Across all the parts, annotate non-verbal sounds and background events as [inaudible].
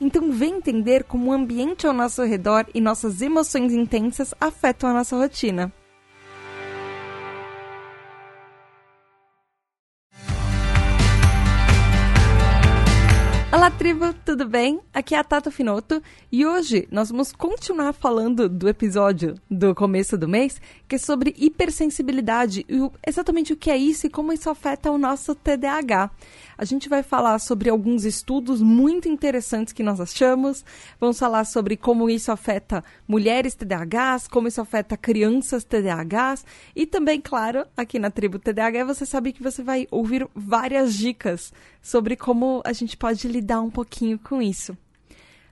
Então, vem entender como o ambiente ao nosso redor e nossas emoções intensas afetam a nossa rotina. Olá, tribo, tudo bem? Aqui é a Tata Finoto e hoje nós vamos continuar falando do episódio do começo do mês, que é sobre hipersensibilidade e exatamente o que é isso e como isso afeta o nosso TDAH. A gente vai falar sobre alguns estudos muito interessantes que nós achamos, vamos falar sobre como isso afeta mulheres TDAHs, como isso afeta crianças TDAHs e também, claro, aqui na tribo TDAH você sabe que você vai ouvir várias dicas sobre como a gente pode lidar um pouquinho com isso.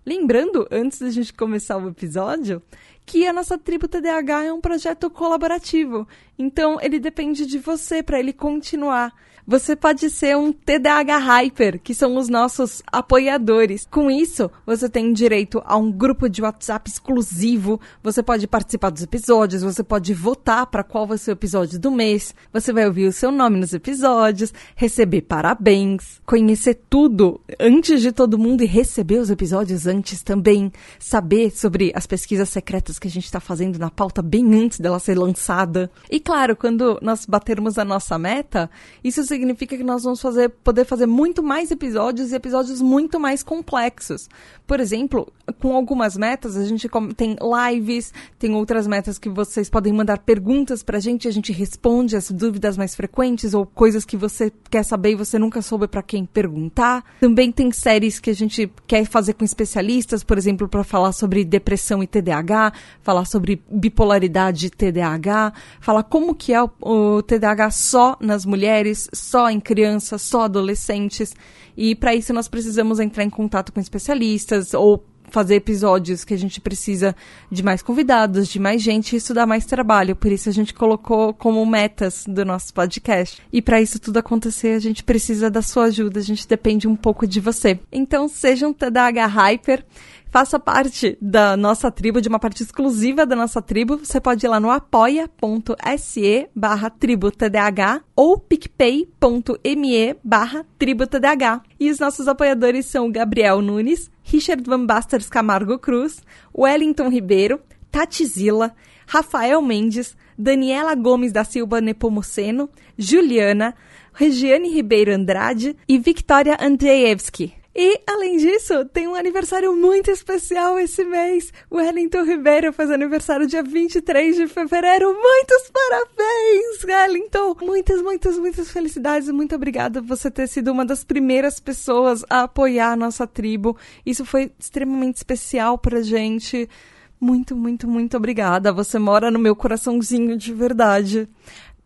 Lembrando, antes da gente começar o episódio, que a nossa tribo TDAH é um projeto colaborativo. Então, ele depende de você para ele continuar você pode ser um TDAH Hyper, que são os nossos apoiadores. Com isso, você tem direito a um grupo de WhatsApp exclusivo, você pode participar dos episódios, você pode votar para qual vai ser o episódio do mês, você vai ouvir o seu nome nos episódios, receber parabéns, conhecer tudo antes de todo mundo e receber os episódios antes também, saber sobre as pesquisas secretas que a gente está fazendo na pauta bem antes dela ser lançada. E claro, quando nós batermos a nossa meta, isso significa que nós vamos fazer, poder fazer muito mais episódios e episódios muito mais complexos. Por exemplo, com algumas metas, a gente tem lives, tem outras metas que vocês podem mandar perguntas pra gente, a gente responde as dúvidas mais frequentes ou coisas que você quer saber e você nunca soube para quem perguntar. Também tem séries que a gente quer fazer com especialistas, por exemplo, para falar sobre depressão e TDAH, falar sobre bipolaridade e TDAH, falar como que é o, o TDAH só nas mulheres, só em crianças, só adolescentes. E para isso nós precisamos entrar em contato com especialistas ou fazer episódios que a gente precisa de mais convidados, de mais gente, isso dá mais trabalho. Por isso a gente colocou como metas do nosso podcast. E para isso tudo acontecer, a gente precisa da sua ajuda, a gente depende um pouco de você. Então, seja um TDAH Hyper faça parte da nossa tribo, de uma parte exclusiva da nossa tribo, você pode ir lá no apoia.se barra tributadh ou picpay.me barra tributadh. E os nossos apoiadores são Gabriel Nunes, Richard Van Basters Camargo Cruz, Wellington Ribeiro, Tati Zila, Rafael Mendes, Daniela Gomes da Silva Nepomuceno, Juliana, Regiane Ribeiro Andrade e Victoria Andrzejewski. E, além disso, tem um aniversário muito especial esse mês. O Wellington Ribeiro faz aniversário dia 23 de fevereiro. Muitos parabéns, Wellington! Muitas, muitas, muitas felicidades. Muito obrigada por você ter sido uma das primeiras pessoas a apoiar a nossa tribo. Isso foi extremamente especial pra gente. Muito, muito, muito obrigada. Você mora no meu coraçãozinho de verdade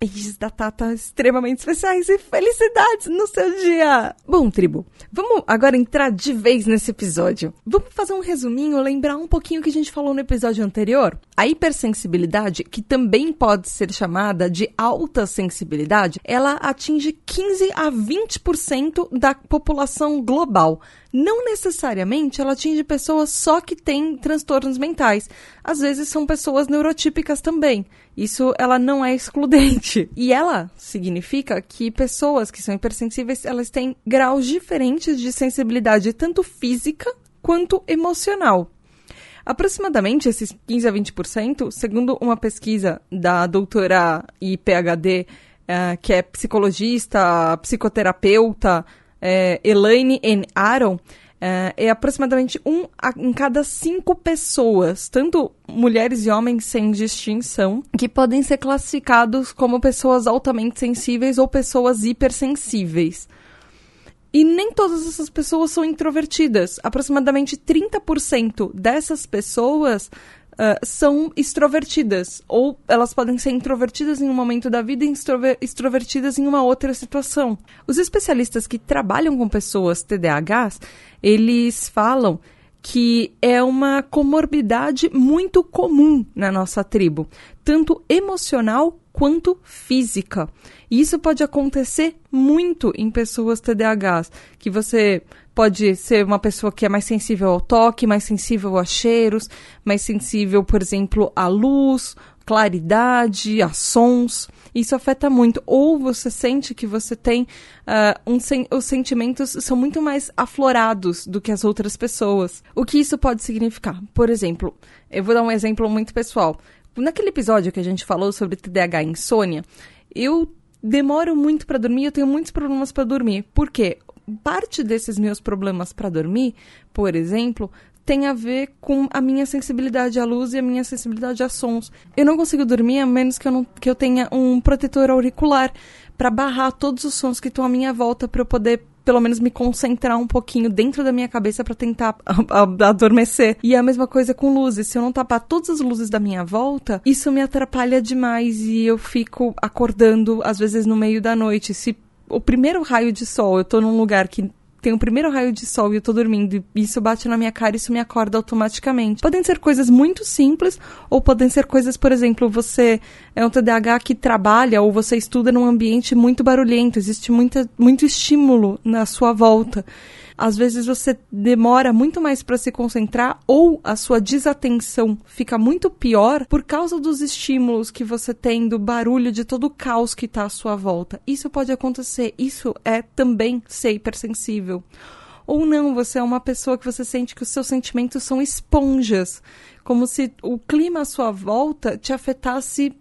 beijos da Tata extremamente especiais e felicidades no seu dia! Bom, tribo, vamos agora entrar de vez nesse episódio. Vamos fazer um resuminho, lembrar um pouquinho o que a gente falou no episódio anterior? A hipersensibilidade, que também pode ser chamada de alta sensibilidade, ela atinge 15 a 20% da população global. Não necessariamente ela atinge pessoas só que têm transtornos mentais. Às vezes são pessoas neurotípicas também. Isso ela não é excludente. E ela significa que pessoas que são hipersensíveis, elas têm graus diferentes de sensibilidade tanto física quanto emocional. Aproximadamente esses 15 a 20%, segundo uma pesquisa da doutora e PhD, uh, eh, que é psicologista, psicoterapeuta, é, Elaine N. Aaron, é, é, aproximadamente um em cada cinco pessoas, tanto mulheres e homens sem distinção, que podem ser classificados como pessoas altamente sensíveis ou pessoas hipersensíveis. E nem todas essas pessoas são introvertidas. Aproximadamente 30% dessas pessoas uh, são extrovertidas, ou elas podem ser introvertidas em um momento da vida e extrovertidas em uma outra situação. Os especialistas que trabalham com pessoas TDAHs, eles falam que é uma comorbidade muito comum na nossa tribo, tanto emocional quanto física. E isso pode acontecer muito em pessoas TDAHs, que você pode ser uma pessoa que é mais sensível ao toque, mais sensível a cheiros, mais sensível, por exemplo, à luz, claridade, a sons. Isso afeta muito. Ou você sente que você tem uh, um sen os sentimentos são muito mais aflorados do que as outras pessoas. O que isso pode significar? Por exemplo, eu vou dar um exemplo muito pessoal. Naquele episódio que a gente falou sobre TDAH e insônia, eu demoro muito para dormir, eu tenho muitos problemas para dormir. Por quê? Parte desses meus problemas para dormir, por exemplo, tem a ver com a minha sensibilidade à luz e a minha sensibilidade a sons. Eu não consigo dormir a menos que eu, não, que eu tenha um protetor auricular para barrar todos os sons que estão à minha volta para eu poder pelo menos me concentrar um pouquinho dentro da minha cabeça para tentar [laughs] adormecer. E é a mesma coisa com luzes. Se eu não tapar todas as luzes da minha volta, isso me atrapalha demais e eu fico acordando às vezes no meio da noite. Se o primeiro raio de sol, eu tô num lugar que tem o primeiro raio de sol e eu tô dormindo e isso bate na minha cara e isso me acorda automaticamente. Podem ser coisas muito simples ou podem ser coisas, por exemplo, você é um TDAH que trabalha ou você estuda num ambiente muito barulhento, existe muita, muito estímulo na sua volta às vezes você demora muito mais para se concentrar ou a sua desatenção fica muito pior por causa dos estímulos que você tem, do barulho, de todo o caos que está à sua volta. Isso pode acontecer, isso é também ser hipersensível. Ou não, você é uma pessoa que você sente que os seus sentimentos são esponjas, como se o clima à sua volta te afetasse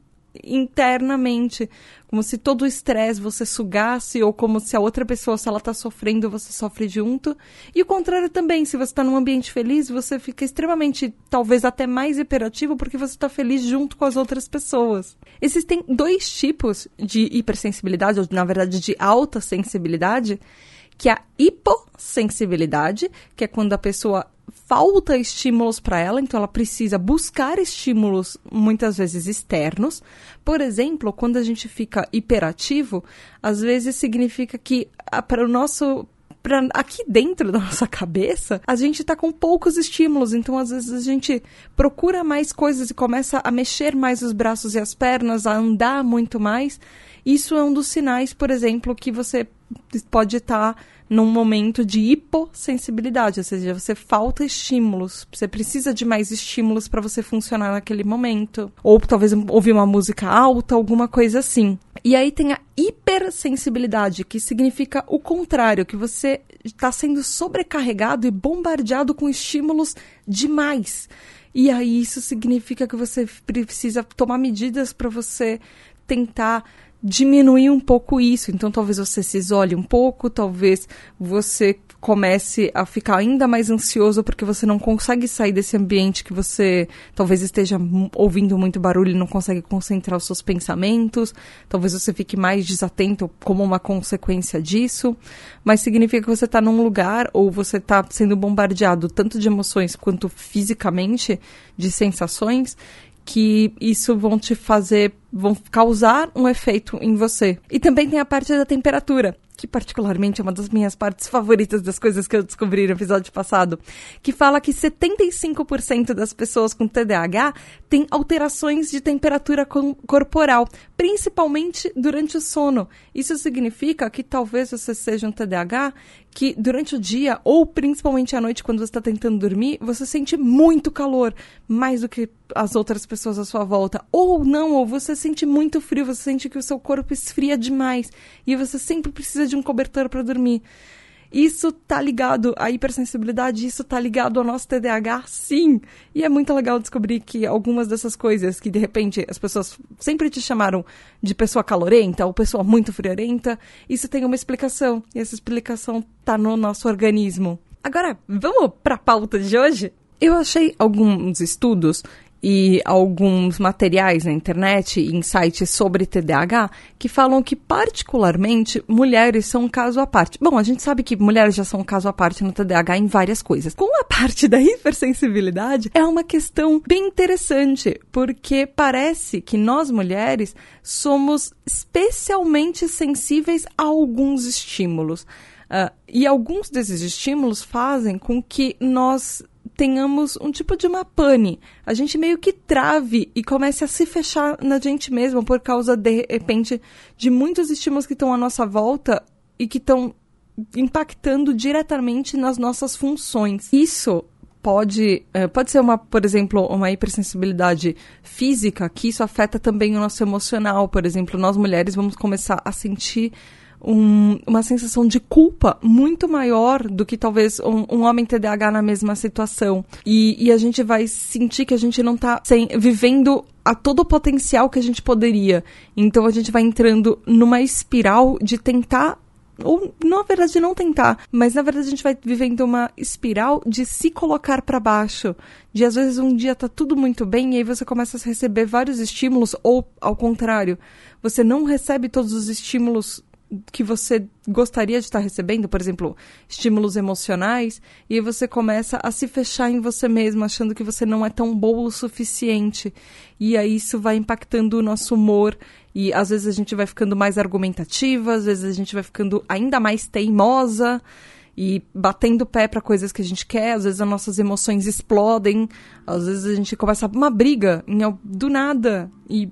internamente, como se todo o estresse você sugasse, ou como se a outra pessoa, se ela está sofrendo, você sofre junto. E o contrário também, se você está num ambiente feliz, você fica extremamente, talvez até mais hiperativo, porque você está feliz junto com as outras pessoas. Existem dois tipos de hipersensibilidade, ou na verdade de alta sensibilidade, que é a hipossensibilidade, que é quando a pessoa falta estímulos para ela, então ela precisa buscar estímulos muitas vezes externos. Por exemplo, quando a gente fica hiperativo, às vezes significa que ah, para o nosso Pra, aqui dentro da [laughs] nossa cabeça, a gente tá com poucos estímulos, então às vezes a gente procura mais coisas e começa a mexer mais os braços e as pernas, a andar muito mais. Isso é um dos sinais, por exemplo, que você pode estar num momento de hipossensibilidade, ou seja, você falta estímulos, você precisa de mais estímulos para você funcionar naquele momento, ou talvez ouvir uma música alta, alguma coisa assim. E aí tem a hipersensibilidade, que significa o contrário, que você está sendo sobrecarregado e bombardeado com estímulos demais. E aí isso significa que você precisa tomar medidas para você tentar diminuir um pouco isso. Então, talvez você se isole um pouco, talvez você comece a ficar ainda mais ansioso porque você não consegue sair desse ambiente que você talvez esteja ouvindo muito barulho e não consegue concentrar os seus pensamentos. Talvez você fique mais desatento como uma consequência disso. Mas significa que você está num lugar ou você está sendo bombardeado tanto de emoções quanto fisicamente de sensações que isso vão te fazer, vão causar um efeito em você. E também tem a parte da temperatura que particularmente é uma das minhas partes favoritas das coisas que eu descobri no episódio passado, que fala que 75% das pessoas com TDAH têm alterações de temperatura corporal, principalmente durante o sono. Isso significa que talvez você seja um TDAH que durante o dia ou principalmente à noite quando você está tentando dormir, você sente muito calor, mais do que as outras pessoas à sua volta. Ou não, ou você sente muito frio, você sente que o seu corpo esfria demais e você sempre precisa de um cobertor para dormir. Isso tá ligado à hipersensibilidade, isso tá ligado ao nosso TDAH, sim. E é muito legal descobrir que algumas dessas coisas que de repente as pessoas sempre te chamaram de pessoa calorenta ou pessoa muito friorenta, isso tem uma explicação. E essa explicação tá no nosso organismo. Agora, vamos para a pauta de hoje? Eu achei alguns estudos e alguns materiais na internet em sites sobre TDAH que falam que, particularmente, mulheres são um caso à parte. Bom, a gente sabe que mulheres já são um caso à parte no TDAH em várias coisas. Com a parte da [laughs] hipersensibilidade, é uma questão bem interessante, porque parece que nós mulheres somos especialmente sensíveis a alguns estímulos. Uh, e alguns desses estímulos fazem com que nós tenhamos um tipo de uma pane. A gente meio que trave e comece a se fechar na gente mesma por causa, de repente, de muitos estímulos que estão à nossa volta e que estão impactando diretamente nas nossas funções. Isso pode, eh, pode ser uma, por exemplo, uma hipersensibilidade física, que isso afeta também o nosso emocional. Por exemplo, nós mulheres vamos começar a sentir um, uma sensação de culpa muito maior do que talvez um, um homem TDAH na mesma situação. E, e, a gente vai sentir que a gente não está vivendo a todo o potencial que a gente poderia. Então a gente vai entrando numa espiral de tentar ou na verdade não tentar, mas na verdade a gente vai vivendo uma espiral de se colocar para baixo, de às vezes um dia tá tudo muito bem e aí você começa a receber vários estímulos ou ao contrário, você não recebe todos os estímulos que você gostaria de estar recebendo, por exemplo, estímulos emocionais, e você começa a se fechar em você mesmo, achando que você não é tão boa o suficiente. E aí isso vai impactando o nosso humor, e às vezes a gente vai ficando mais argumentativa, às vezes a gente vai ficando ainda mais teimosa e batendo pé para coisas que a gente quer, às vezes as nossas emoções explodem, às vezes a gente começa uma briga em, do nada e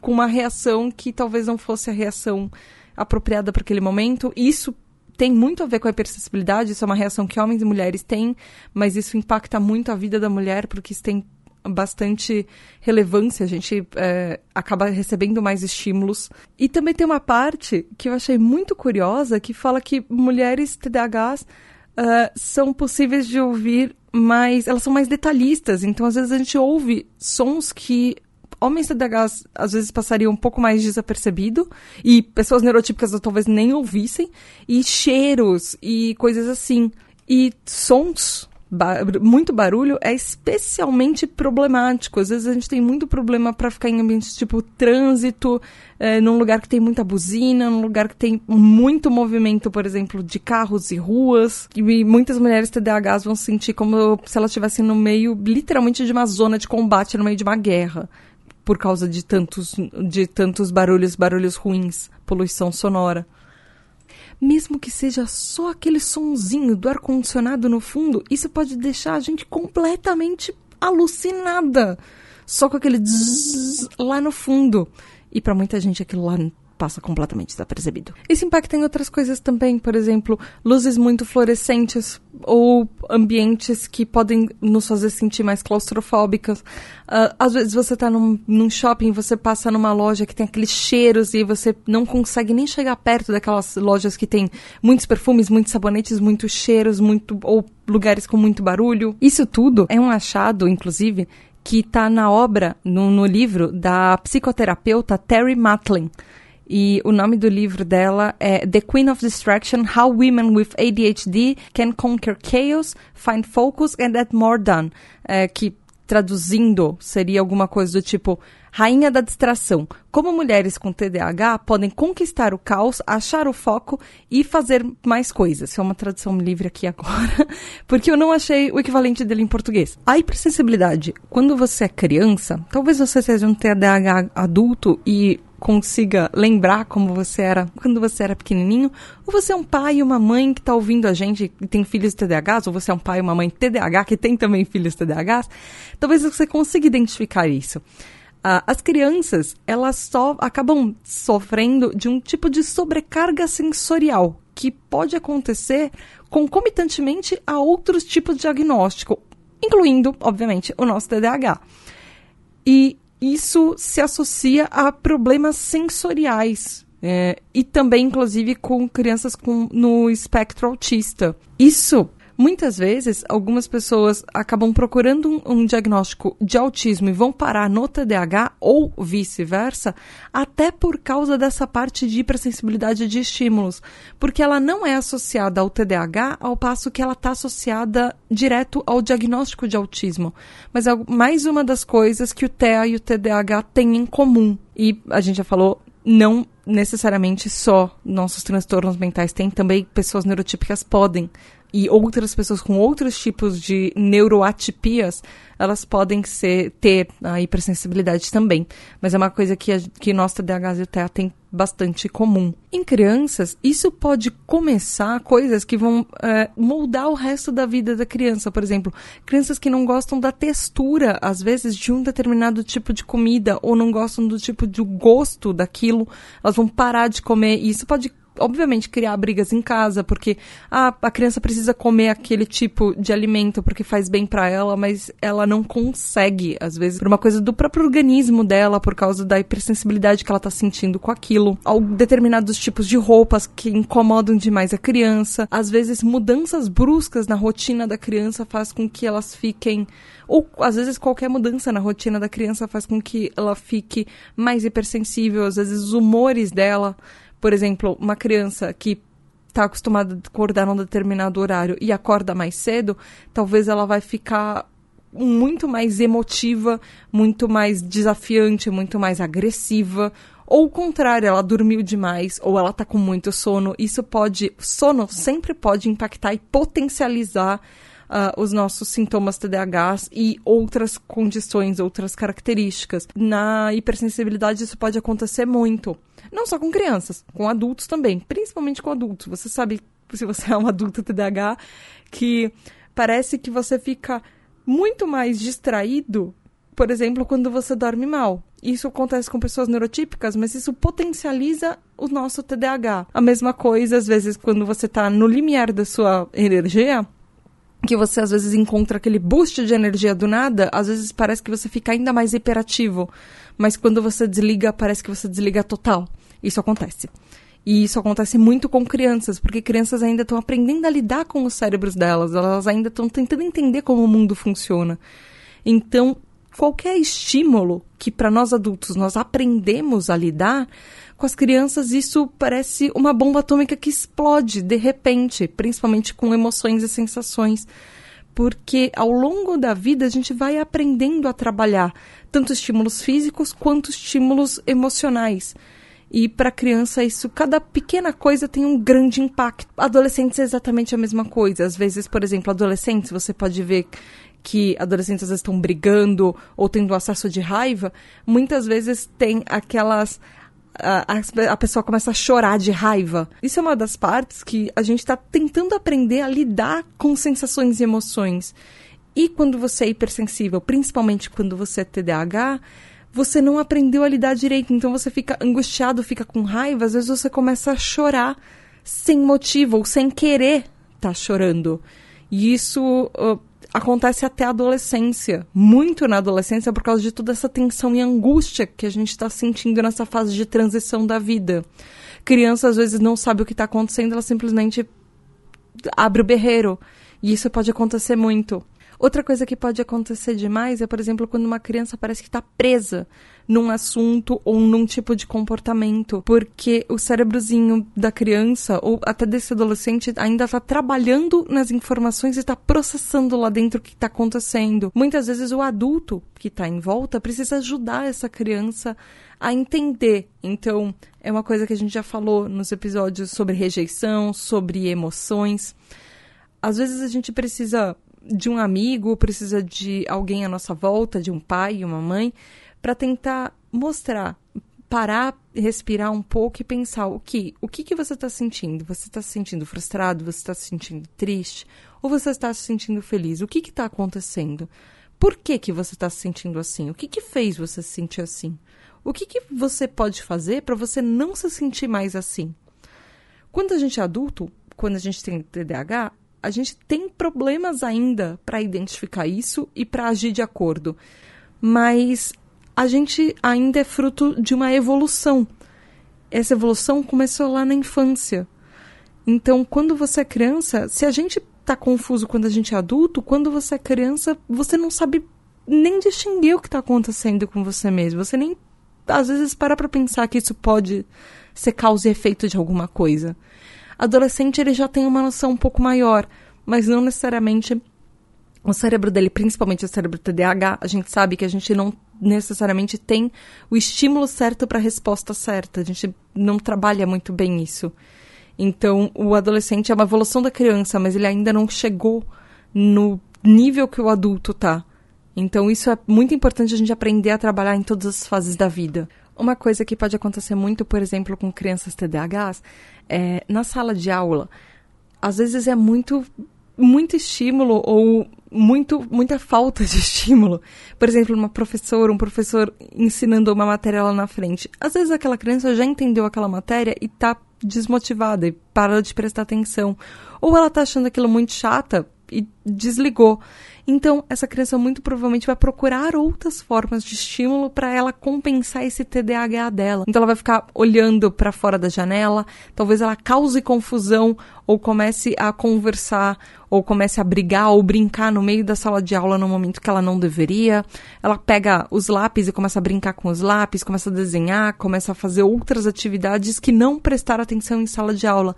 com uma reação que talvez não fosse a reação apropriada para aquele momento. Isso tem muito a ver com a hipersensibilidade, isso é uma reação que homens e mulheres têm, mas isso impacta muito a vida da mulher, porque isso tem bastante relevância, a gente é, acaba recebendo mais estímulos. E também tem uma parte que eu achei muito curiosa, que fala que mulheres TDAHs uh, são possíveis de ouvir mais, elas são mais detalhistas, então às vezes a gente ouve sons que homens TDAHs às vezes passariam um pouco mais desapercebido e pessoas neurotípicas talvez nem ouvissem e cheiros e coisas assim e sons Ba muito barulho é especialmente problemático. Às vezes a gente tem muito problema para ficar em ambientes tipo trânsito, é, num lugar que tem muita buzina, num lugar que tem muito movimento, por exemplo, de carros e ruas. E muitas mulheres TDAHs vão sentir como se elas estivessem no meio, literalmente, de uma zona de combate, no meio de uma guerra por causa de tantos, de tantos barulhos, barulhos ruins, poluição sonora. Mesmo que seja só aquele sonzinho do ar-condicionado no fundo, isso pode deixar a gente completamente alucinada. Só com aquele zzz lá no fundo. E para muita gente aquilo lá passa completamente desapercebido. Isso impacta em outras coisas também, por exemplo, luzes muito fluorescentes ou ambientes que podem nos fazer sentir mais claustrofóbicas. Uh, às vezes você está num, num shopping, você passa numa loja que tem aqueles cheiros e você não consegue nem chegar perto daquelas lojas que tem muitos perfumes, muitos sabonetes, muitos cheiros, muito ou lugares com muito barulho. Isso tudo é um achado, inclusive, que está na obra, no, no livro da psicoterapeuta Terry Matlin. E o nome do livro dela é The Queen of Distraction: How Women with ADHD Can Conquer Chaos, Find Focus and Get More Done. É, que traduzindo seria alguma coisa do tipo Rainha da distração. Como mulheres com TDAH podem conquistar o caos, achar o foco e fazer mais coisas. Isso é uma tradução livre aqui agora, [laughs] porque eu não achei o equivalente dele em português. A hipersensibilidade, quando você é criança, talvez você seja um TDAH adulto e consiga lembrar como você era quando você era pequenininho, ou você é um pai e uma mãe que está ouvindo a gente e tem filhos TDAHs, ou você é um pai e uma mãe TDAH que tem também filhos TDAHs, talvez você consiga identificar isso. Uh, as crianças, elas só acabam sofrendo de um tipo de sobrecarga sensorial que pode acontecer concomitantemente a outros tipos de diagnóstico, incluindo, obviamente, o nosso TDAH. E isso se associa a problemas sensoriais. É, e também, inclusive, com crianças com, no espectro autista. Isso Muitas vezes, algumas pessoas acabam procurando um, um diagnóstico de autismo e vão parar no TDAH ou vice-versa, até por causa dessa parte de hipersensibilidade de estímulos, porque ela não é associada ao TDAH, ao passo que ela está associada direto ao diagnóstico de autismo. Mas é mais uma das coisas que o TEA e o TDAH têm em comum. E a gente já falou, não necessariamente só nossos transtornos mentais, tem também pessoas neurotípicas podem e outras pessoas com outros tipos de neuroatipias, elas podem ser, ter a hipersensibilidade também. Mas é uma coisa que, a, que nós TDAHs e TEA tem bastante comum. Em crianças, isso pode começar coisas que vão é, moldar o resto da vida da criança. Por exemplo, crianças que não gostam da textura, às vezes, de um determinado tipo de comida, ou não gostam do tipo de gosto daquilo, elas vão parar de comer. E isso pode obviamente, criar brigas em casa, porque ah, a criança precisa comer aquele tipo de alimento porque faz bem para ela, mas ela não consegue, às vezes, por uma coisa do próprio organismo dela, por causa da hipersensibilidade que ela tá sentindo com aquilo. Ou determinados tipos de roupas que incomodam demais a criança. Às vezes, mudanças bruscas na rotina da criança faz com que elas fiquem ou às vezes qualquer mudança na rotina da criança faz com que ela fique mais hipersensível, às vezes os humores dela por exemplo, uma criança que está acostumada a acordar num determinado horário e acorda mais cedo, talvez ela vai ficar muito mais emotiva, muito mais desafiante, muito mais agressiva. Ou o contrário, ela dormiu demais ou ela está com muito sono. Isso pode. Sono sempre pode impactar e potencializar uh, os nossos sintomas TDAHs e outras condições, outras características. Na hipersensibilidade, isso pode acontecer muito. Não só com crianças, com adultos também, principalmente com adultos. Você sabe, se você é um adulto TDAH, que parece que você fica muito mais distraído, por exemplo, quando você dorme mal. Isso acontece com pessoas neurotípicas, mas isso potencializa o nosso TDAH. A mesma coisa, às vezes, quando você está no limiar da sua energia, que você às vezes encontra aquele boost de energia do nada, às vezes parece que você fica ainda mais hiperativo. Mas quando você desliga, parece que você desliga total. Isso acontece. E isso acontece muito com crianças, porque crianças ainda estão aprendendo a lidar com os cérebros delas, elas ainda estão tentando entender como o mundo funciona. Então, qualquer estímulo que para nós adultos nós aprendemos a lidar, com as crianças isso parece uma bomba atômica que explode de repente, principalmente com emoções e sensações. Porque ao longo da vida a gente vai aprendendo a trabalhar tanto estímulos físicos quanto estímulos emocionais. E para criança isso, cada pequena coisa tem um grande impacto. Adolescentes é exatamente a mesma coisa. Às vezes, por exemplo, adolescentes, você pode ver que adolescentes às vezes estão brigando ou tendo acesso de raiva, muitas vezes tem aquelas a, a, pessoa começa a chorar de raiva. Isso é uma das partes que a gente está tentando aprender a lidar com sensações e emoções. E quando você é hipersensível, principalmente quando você é TDAH, você não aprendeu a lidar direito. Então você fica angustiado, fica com raiva, às vezes você começa a chorar sem motivo ou sem querer tá chorando. E isso uh, acontece até a adolescência, muito na adolescência, por causa de toda essa tensão e angústia que a gente está sentindo nessa fase de transição da vida. Criança às vezes não sabe o que está acontecendo, ela simplesmente abre o berreiro. E isso pode acontecer muito. Outra coisa que pode acontecer demais é, por exemplo, quando uma criança parece que está presa num assunto ou num tipo de comportamento, porque o cérebrozinho da criança ou até desse adolescente ainda está trabalhando nas informações e está processando lá dentro o que está acontecendo. Muitas vezes o adulto que está em volta precisa ajudar essa criança a entender. Então, é uma coisa que a gente já falou nos episódios sobre rejeição, sobre emoções. Às vezes a gente precisa de um amigo, precisa de alguém à nossa volta, de um pai, uma mãe, para tentar mostrar, parar, respirar um pouco e pensar o que, o que, que você está sentindo? Você está se sentindo frustrado? Você está se sentindo triste? Ou você está se sentindo feliz? O que está acontecendo? Por que, que você está se sentindo assim? O que, que fez você se sentir assim? O que, que você pode fazer para você não se sentir mais assim? Quando a gente é adulto, quando a gente tem TDAH, a gente tem problemas ainda para identificar isso e para agir de acordo. Mas a gente ainda é fruto de uma evolução. Essa evolução começou lá na infância. Então, quando você é criança, se a gente tá confuso quando a gente é adulto, quando você é criança, você não sabe nem distinguir o que está acontecendo com você mesmo. Você nem às vezes para para pensar que isso pode ser causa e efeito de alguma coisa. Adolescente ele já tem uma noção um pouco maior, mas não necessariamente o cérebro dele, principalmente o cérebro TDAH, a gente sabe que a gente não necessariamente tem o estímulo certo para a resposta certa. A gente não trabalha muito bem isso. Então, o adolescente é uma evolução da criança, mas ele ainda não chegou no nível que o adulto tá. Então, isso é muito importante a gente aprender a trabalhar em todas as fases da vida. Uma coisa que pode acontecer muito, por exemplo, com crianças TDAHs, é na sala de aula, às vezes é muito muito estímulo ou muito muita falta de [laughs] estímulo. Por exemplo, uma professora, um professor ensinando uma matéria lá na frente. Às vezes aquela criança já entendeu aquela matéria e está desmotivada e para de prestar atenção. Ou ela está achando aquilo muito chata e desligou. Então, essa criança muito provavelmente vai procurar outras formas de estímulo para ela compensar esse TDAH dela. Então, ela vai ficar olhando para fora da janela, talvez ela cause confusão ou comece a conversar ou comece a brigar ou brincar no meio da sala de aula no momento que ela não deveria. Ela pega os lápis e começa a brincar com os lápis, começa a desenhar, começa a fazer outras atividades que não prestar atenção em sala de aula.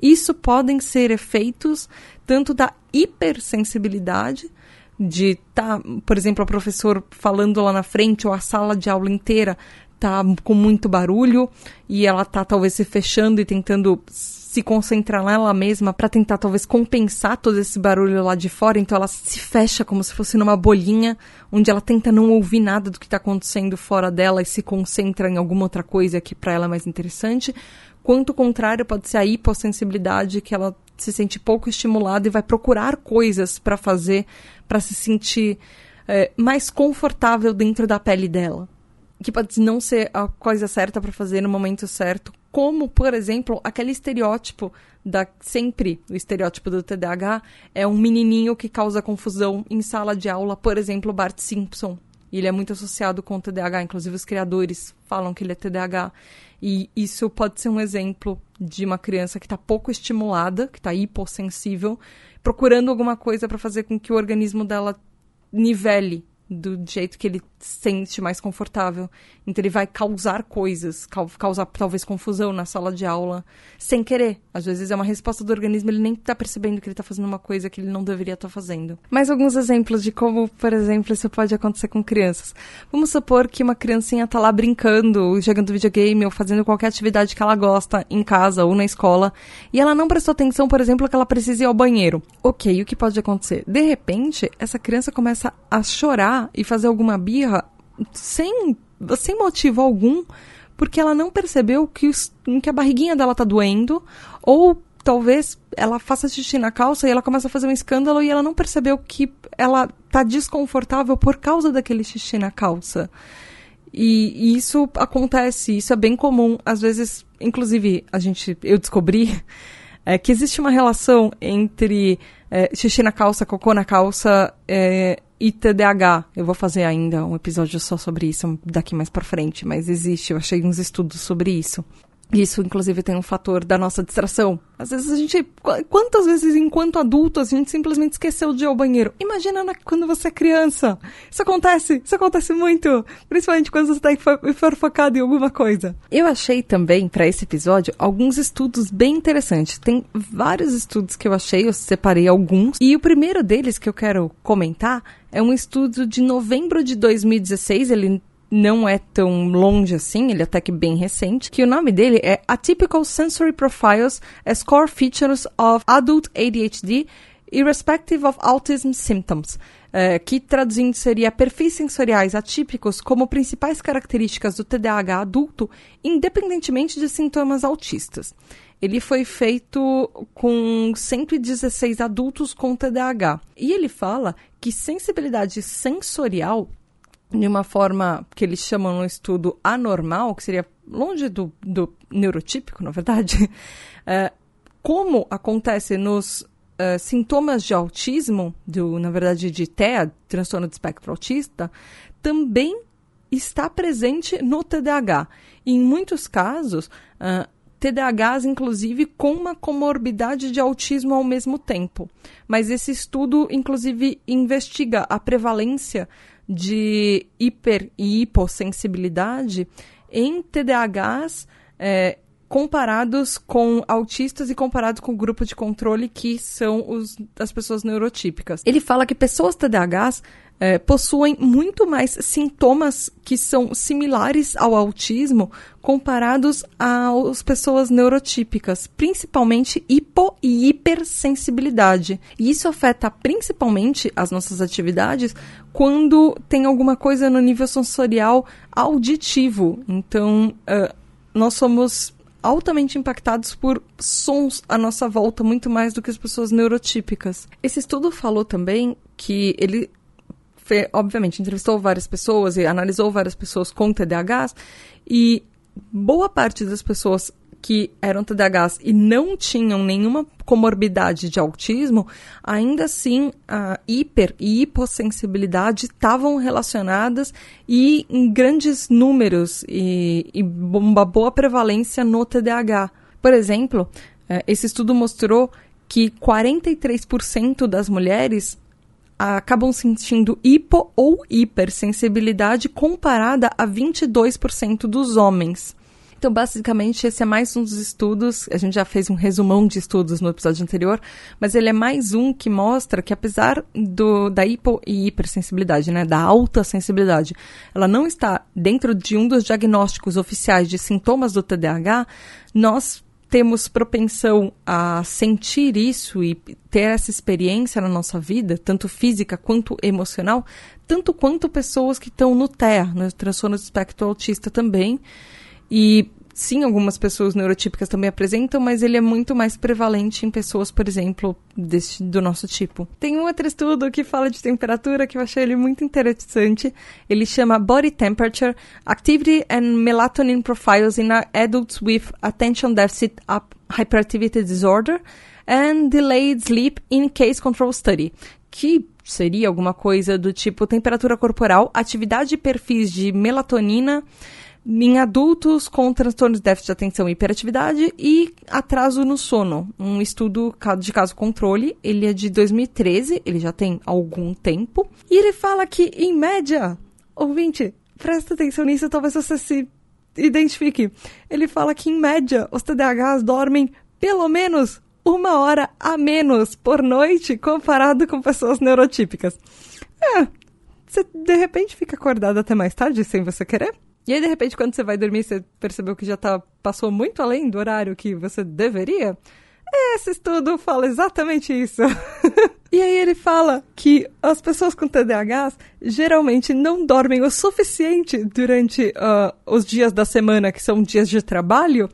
Isso podem ser efeitos tanto da hipersensibilidade, de tá, por exemplo, o professor falando lá na frente ou a sala de aula inteira tá com muito barulho e ela tá talvez se fechando e tentando se concentrar nela mesma para tentar talvez compensar todo esse barulho lá de fora, então ela se fecha como se fosse numa bolinha, onde ela tenta não ouvir nada do que está acontecendo fora dela e se concentra em alguma outra coisa que para ela é mais interessante. Quanto contrário pode ser a hipossensibilidade, que ela se sente pouco estimulada e vai procurar coisas para fazer para se sentir é, mais confortável dentro da pele dela. Que pode não ser a coisa certa para fazer no momento certo, como, por exemplo, aquele estereótipo da sempre o estereótipo do TDAH é um menininho que causa confusão em sala de aula, por exemplo, Bart Simpson. E ele é muito associado com o TDAH, inclusive os criadores falam que ele é TDAH. E isso pode ser um exemplo de uma criança que está pouco estimulada, que está hipossensível, procurando alguma coisa para fazer com que o organismo dela nivele do jeito que ele se sente mais confortável. Então ele vai causar coisas, causar talvez confusão na sala de aula, sem querer. Às vezes é uma resposta do organismo, ele nem está percebendo que ele está fazendo uma coisa que ele não deveria estar tá fazendo. Mais alguns exemplos de como, por exemplo, isso pode acontecer com crianças. Vamos supor que uma criancinha está lá brincando, jogando videogame ou fazendo qualquer atividade que ela gosta em casa ou na escola, e ela não prestou atenção, por exemplo, que ela precisa ir ao banheiro. Ok, o que pode acontecer? De repente, essa criança começa a chorar e fazer alguma birra sem, sem motivo algum, porque ela não percebeu que, que a barriguinha dela tá doendo, ou talvez ela faça xixi na calça e ela começa a fazer um escândalo e ela não percebeu que ela tá desconfortável por causa daquele xixi na calça. E, e isso acontece, isso é bem comum. Às vezes, inclusive, a gente, eu descobri [laughs] é, que existe uma relação entre é, xixi na calça, cocô na calça é, e TDAH. Eu vou fazer ainda um episódio só sobre isso daqui mais para frente, mas existe, eu achei uns estudos sobre isso. Isso, inclusive, tem um fator da nossa distração. Às vezes a gente. Quantas vezes, enquanto adulto, a gente simplesmente esqueceu de ir ao banheiro? Imagina na, quando você é criança. Isso acontece, isso acontece muito. Principalmente quando você está for focado em alguma coisa. Eu achei também, para esse episódio, alguns estudos bem interessantes. Tem vários estudos que eu achei, eu separei alguns. E o primeiro deles que eu quero comentar é um estudo de novembro de 2016. Ele não é tão longe assim, ele é até que bem recente, que o nome dele é Atypical Sensory Profiles as Core Features of Adult ADHD Irrespective of Autism Symptoms, é, que traduzindo seria perfis sensoriais atípicos como principais características do TDAH adulto, independentemente de sintomas autistas. Ele foi feito com 116 adultos com TDAH. E ele fala que sensibilidade sensorial de uma forma que eles chamam no estudo anormal, que seria longe do, do neurotípico, na verdade, [laughs] é, como acontece nos é, sintomas de autismo, do, na verdade de TEA, transtorno de espectro autista, também está presente no TDAH. E em muitos casos, uh, TDAHs, inclusive, com uma comorbidade de autismo ao mesmo tempo. Mas esse estudo, inclusive, investiga a prevalência de hiper e hipossensibilidade em TDAHs é, comparados com autistas e comparados com o grupo de controle que são os, as pessoas neurotípicas. Ele fala que pessoas TDAHs é, possuem muito mais sintomas que são similares ao autismo comparados às pessoas neurotípicas, principalmente hipo e hipersensibilidade. E isso afeta principalmente as nossas atividades quando tem alguma coisa no nível sensorial auditivo. Então, uh, nós somos altamente impactados por sons à nossa volta, muito mais do que as pessoas neurotípicas. Esse estudo falou também que ele obviamente, entrevistou várias pessoas e analisou várias pessoas com TDAHs e boa parte das pessoas que eram TDAHs e não tinham nenhuma comorbidade de autismo, ainda assim a hiper e hipossensibilidade estavam relacionadas e em grandes números e, e uma boa prevalência no TDAH. Por exemplo, eh, esse estudo mostrou que 43% das mulheres acabam sentindo hipo ou hipersensibilidade comparada a 22% dos homens. Então, basicamente, esse é mais um dos estudos. A gente já fez um resumão de estudos no episódio anterior, mas ele é mais um que mostra que, apesar do, da hipo e hipersensibilidade, né, da alta sensibilidade, ela não está dentro de um dos diagnósticos oficiais de sintomas do TDAH, nós temos propensão a sentir isso e ter essa experiência na nossa vida, tanto física quanto emocional, tanto quanto pessoas que estão no TEA, no transtorno do espectro autista também. E sim, algumas pessoas neurotípicas também apresentam, mas ele é muito mais prevalente em pessoas, por exemplo, desse, do nosso tipo. Tem um outro estudo que fala de temperatura que eu achei ele muito interessante. Ele chama Body Temperature, Activity and Melatonin Profiles in Adults with Attention Deficit Hyperactivity Disorder and Delayed Sleep in Case Control Study, que seria alguma coisa do tipo temperatura corporal, atividade e perfis de melatonina em adultos com transtornos de déficit de atenção e hiperatividade e atraso no sono. Um estudo de caso controle, ele é de 2013, ele já tem algum tempo. E ele fala que, em média, ouvinte, presta atenção nisso, talvez você se identifique. Ele fala que, em média, os TDAHs dormem pelo menos uma hora a menos por noite comparado com pessoas neurotípicas. É, você de repente fica acordado até mais tarde sem você querer? E aí, de repente, quando você vai dormir, você percebeu que já tá, passou muito além do horário que você deveria? Esse estudo fala exatamente isso. [laughs] e aí ele fala que as pessoas com TDAHs geralmente não dormem o suficiente durante uh, os dias da semana, que são dias de trabalho,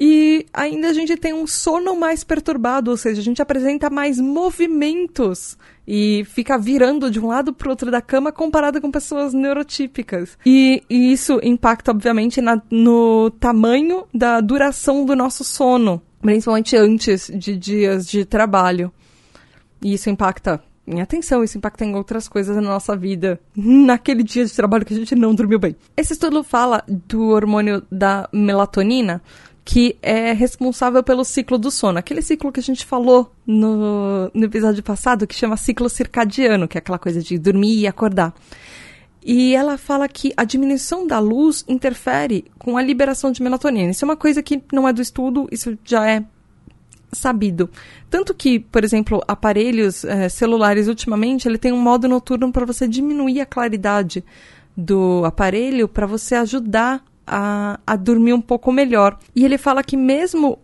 e ainda a gente tem um sono mais perturbado, ou seja, a gente apresenta mais movimentos e fica virando de um lado para o outro da cama comparado com pessoas neurotípicas. E, e isso impacta, obviamente, na, no tamanho da duração do nosso sono, principalmente antes de dias de trabalho. E isso impacta em atenção, isso impacta em outras coisas na nossa vida, [laughs] naquele dia de trabalho que a gente não dormiu bem. Esse estudo fala do hormônio da melatonina, que é responsável pelo ciclo do sono. Aquele ciclo que a gente falou no, no episódio passado, que chama ciclo circadiano, que é aquela coisa de dormir e acordar. E ela fala que a diminuição da luz interfere com a liberação de melatonina. Isso é uma coisa que não é do estudo, isso já é sabido. Tanto que, por exemplo, aparelhos é, celulares ultimamente, ele tem um modo noturno para você diminuir a claridade do aparelho para você ajudar a, a dormir um pouco melhor. E ele fala que mesmo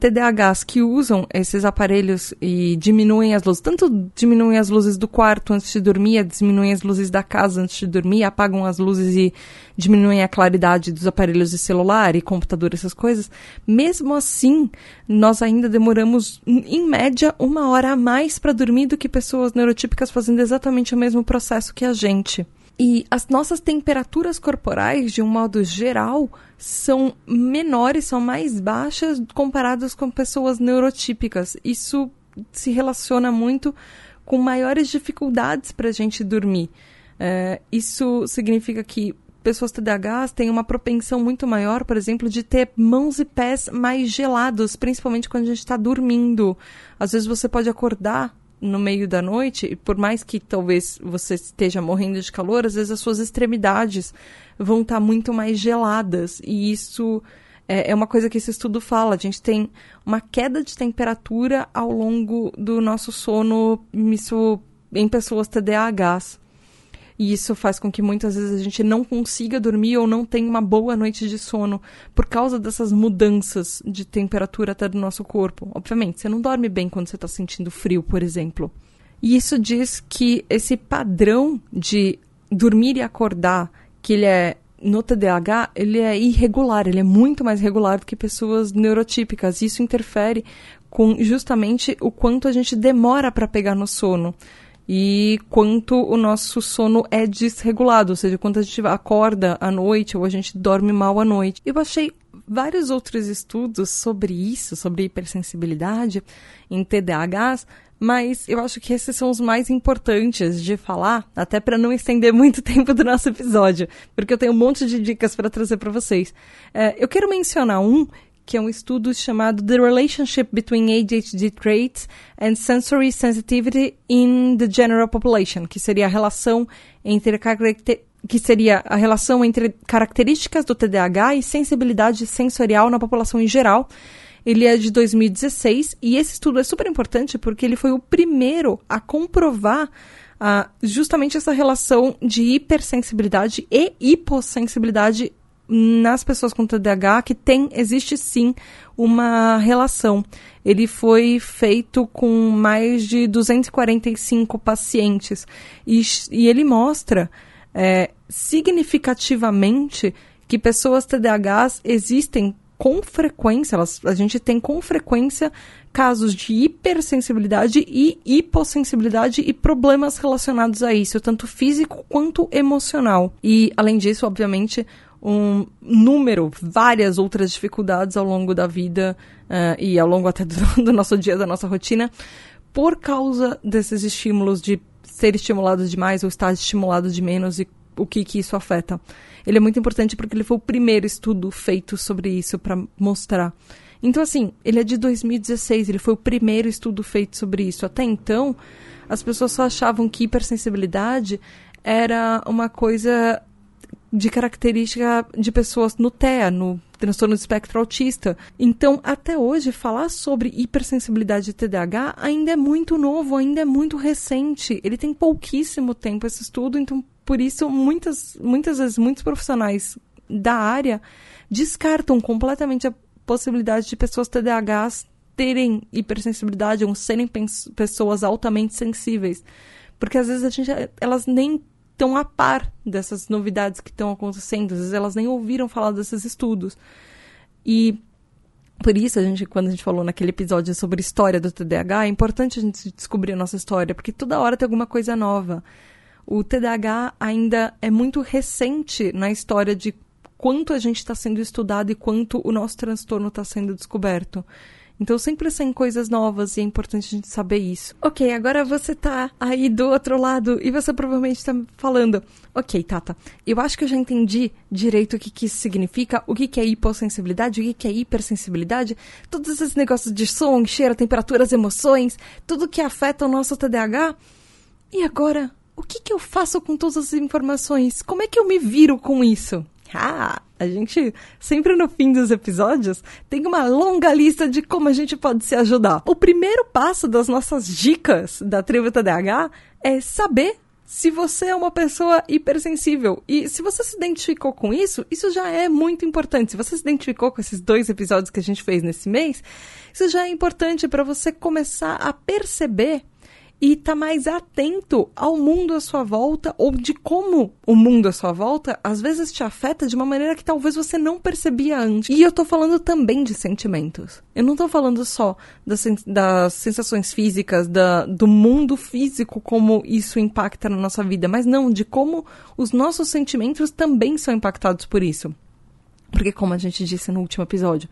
TDAHs que usam esses aparelhos e diminuem as luzes, tanto diminuem as luzes do quarto antes de dormir, diminuem as luzes da casa antes de dormir, apagam as luzes e diminuem a claridade dos aparelhos de celular e computador, essas coisas, mesmo assim, nós ainda demoramos, em média, uma hora a mais para dormir do que pessoas neurotípicas fazendo exatamente o mesmo processo que a gente. E as nossas temperaturas corporais, de um modo geral, são menores, são mais baixas comparadas com pessoas neurotípicas. Isso se relaciona muito com maiores dificuldades para a gente dormir. É, isso significa que pessoas TDAHs têm uma propensão muito maior, por exemplo, de ter mãos e pés mais gelados, principalmente quando a gente está dormindo. Às vezes você pode acordar no meio da noite, e por mais que talvez você esteja morrendo de calor, às vezes as suas extremidades vão estar tá muito mais geladas. E isso é, é uma coisa que esse estudo fala. A gente tem uma queda de temperatura ao longo do nosso sono, isso em pessoas TDAHs. E isso faz com que muitas vezes a gente não consiga dormir ou não tenha uma boa noite de sono por causa dessas mudanças de temperatura até do nosso corpo. Obviamente, você não dorme bem quando você está sentindo frio, por exemplo. E isso diz que esse padrão de dormir e acordar, que ele é no TDAH, ele é irregular, ele é muito mais regular do que pessoas neurotípicas. Isso interfere com justamente o quanto a gente demora para pegar no sono e quanto o nosso sono é desregulado, ou seja, quanto a gente acorda à noite ou a gente dorme mal à noite. Eu achei vários outros estudos sobre isso, sobre hipersensibilidade em TDAHs, mas eu acho que esses são os mais importantes de falar, até para não estender [laughs] muito tempo do nosso episódio, porque eu tenho um monte de dicas para trazer para vocês. É, eu quero mencionar um que é um estudo chamado The Relationship Between ADHD Traits and Sensory Sensitivity in the General Population, que seria a relação entre que seria a relação entre características do TDAH e sensibilidade sensorial na população em geral. Ele é de 2016 e esse estudo é super importante porque ele foi o primeiro a comprovar uh, justamente essa relação de hipersensibilidade e hipossensibilidade nas pessoas com TDAH que tem, existe sim uma relação. Ele foi feito com mais de 245 pacientes e, e ele mostra é, significativamente que pessoas TDAHs existem com frequência, elas, a gente tem com frequência casos de hipersensibilidade e hipossensibilidade e problemas relacionados a isso, tanto físico quanto emocional. E, além disso, obviamente, um número, várias outras dificuldades ao longo da vida uh, e ao longo até do, [laughs] do, nosso dia, da nossa rotina, por causa desses estímulos de ser estimulado demais ou estar estimulado de menos e o que, que isso afeta. Ele é muito importante porque ele foi o primeiro estudo feito sobre isso para mostrar. Então, assim, ele é de 2016, ele foi o primeiro estudo feito sobre isso. Até então, as pessoas só achavam que hipersensibilidade era uma coisa de característica de pessoas no TEA, no transtorno do espectro autista. Então, até hoje, falar sobre hipersensibilidade e TDAH ainda é muito novo, ainda é muito recente. Ele tem pouquíssimo tempo esse estudo, então, por isso, muitas, muitas vezes, muitos profissionais da área descartam completamente a possibilidade de pessoas TDAHs terem hipersensibilidade ou serem pessoas altamente sensíveis. Porque às vezes a gente, elas nem estão a par dessas novidades que estão acontecendo. Às vezes elas nem ouviram falar desses estudos. E por isso, a gente, quando a gente falou naquele episódio sobre história do TDAH, é importante a gente descobrir a nossa história, porque toda hora tem alguma coisa nova. O TDAH ainda é muito recente na história de quanto a gente está sendo estudado e quanto o nosso transtorno está sendo descoberto. Então sempre saem coisas novas e é importante a gente saber isso. Ok, agora você tá aí do outro lado e você provavelmente tá falando, ok, Tata, eu acho que eu já entendi direito o que, que isso significa, o que, que é hipossensibilidade, o que, que é hipersensibilidade, todos esses negócios de som, cheiro, temperaturas, emoções, tudo que afeta o nosso TDAH. E agora, o que, que eu faço com todas as informações? Como é que eu me viro com isso? Ah, a gente sempre no fim dos episódios tem uma longa lista de como a gente pode se ajudar. O primeiro passo das nossas dicas da tribo TDAH é saber se você é uma pessoa hipersensível. E se você se identificou com isso, isso já é muito importante. Se você se identificou com esses dois episódios que a gente fez nesse mês, isso já é importante para você começar a perceber e tá mais atento ao mundo à sua volta ou de como o mundo à sua volta às vezes te afeta de uma maneira que talvez você não percebia antes. E eu tô falando também de sentimentos. Eu não tô falando só das, das sensações físicas, da, do mundo físico, como isso impacta na nossa vida, mas não de como os nossos sentimentos também são impactados por isso. Porque, como a gente disse no último episódio,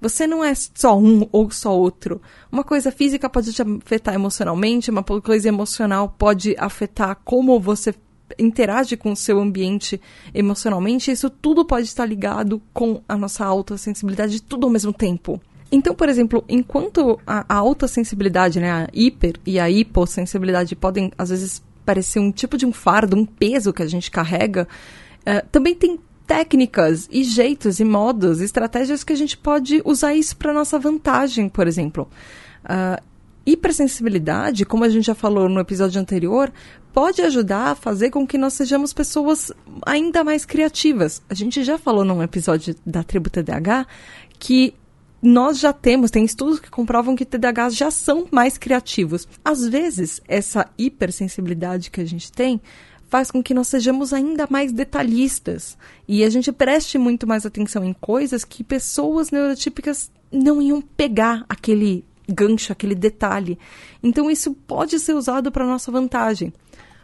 você não é só um ou só outro. Uma coisa física pode te afetar emocionalmente, uma coisa emocional pode afetar como você interage com o seu ambiente emocionalmente, isso tudo pode estar ligado com a nossa alta sensibilidade, tudo ao mesmo tempo. Então, por exemplo, enquanto a, alta sensibilidade, né, a hiper e a hipossensibilidade podem, às vezes, parecer um tipo de um fardo, um peso que a gente carrega, uh, também tem técnicas e jeitos e modos, estratégias que a gente pode usar isso para nossa vantagem, por exemplo. Uh, hipersensibilidade, como a gente já falou no episódio anterior, pode ajudar a fazer com que nós sejamos pessoas ainda mais criativas. A gente já falou num episódio da tribo TDAH que nós já temos, tem estudos que comprovam que TDAHs já são mais criativos. Às vezes, essa hipersensibilidade que a gente tem faz com que nós sejamos ainda mais detalhistas e a gente preste muito mais atenção em coisas que pessoas neurotípicas não iam pegar aquele gancho, aquele detalhe. Então isso pode ser usado para nossa vantagem.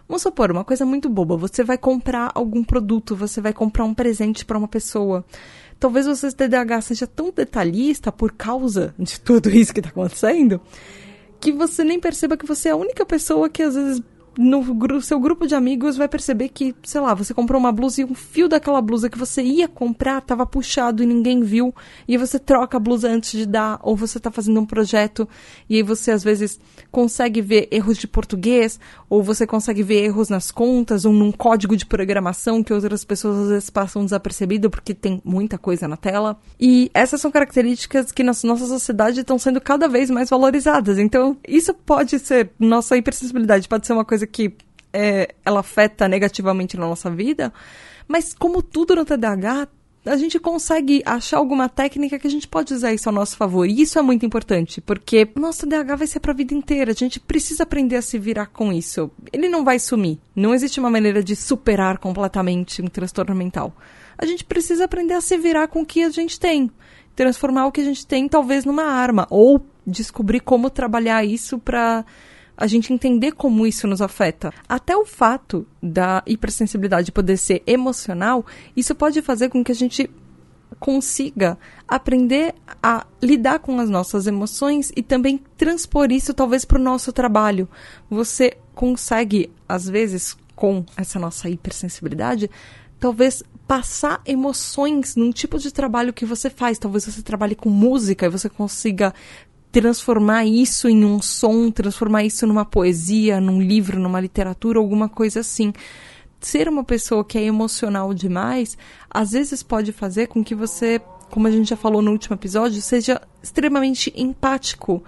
Vamos supor, uma coisa muito boba, você vai comprar algum produto, você vai comprar um presente para uma pessoa. Talvez você TDAH seja tão detalhista por causa de tudo isso que está acontecendo, que você nem perceba que você é a única pessoa que às vezes no seu grupo de amigos vai perceber que, sei lá, você comprou uma blusa e um fio daquela blusa que você ia comprar estava puxado e ninguém viu, e você troca a blusa antes de dar, ou você está fazendo um projeto e aí você às vezes consegue ver erros de português, ou você consegue ver erros nas contas, ou num código de programação que outras pessoas às vezes passam desapercebido porque tem muita coisa na tela. E essas são características que na nossa sociedade estão sendo cada vez mais valorizadas. Então, isso pode ser, nossa hipersensibilidade pode ser uma coisa que é, ela afeta negativamente na nossa vida, mas como tudo no TDAH, a gente consegue achar alguma técnica que a gente pode usar isso ao nosso favor. E isso é muito importante, porque nosso TDAH vai ser para a vida inteira. A gente precisa aprender a se virar com isso. Ele não vai sumir. Não existe uma maneira de superar completamente um transtorno mental. A gente precisa aprender a se virar com o que a gente tem. Transformar o que a gente tem, talvez, numa arma. Ou descobrir como trabalhar isso para a gente entender como isso nos afeta. Até o fato da hipersensibilidade poder ser emocional, isso pode fazer com que a gente consiga aprender a lidar com as nossas emoções e também transpor isso talvez para o nosso trabalho. Você consegue, às vezes, com essa nossa hipersensibilidade, talvez passar emoções num tipo de trabalho que você faz. Talvez você trabalhe com música e você consiga transformar isso em um som, transformar isso numa poesia, num livro, numa literatura, alguma coisa assim. Ser uma pessoa que é emocional demais, às vezes pode fazer com que você, como a gente já falou no último episódio, seja extremamente empático.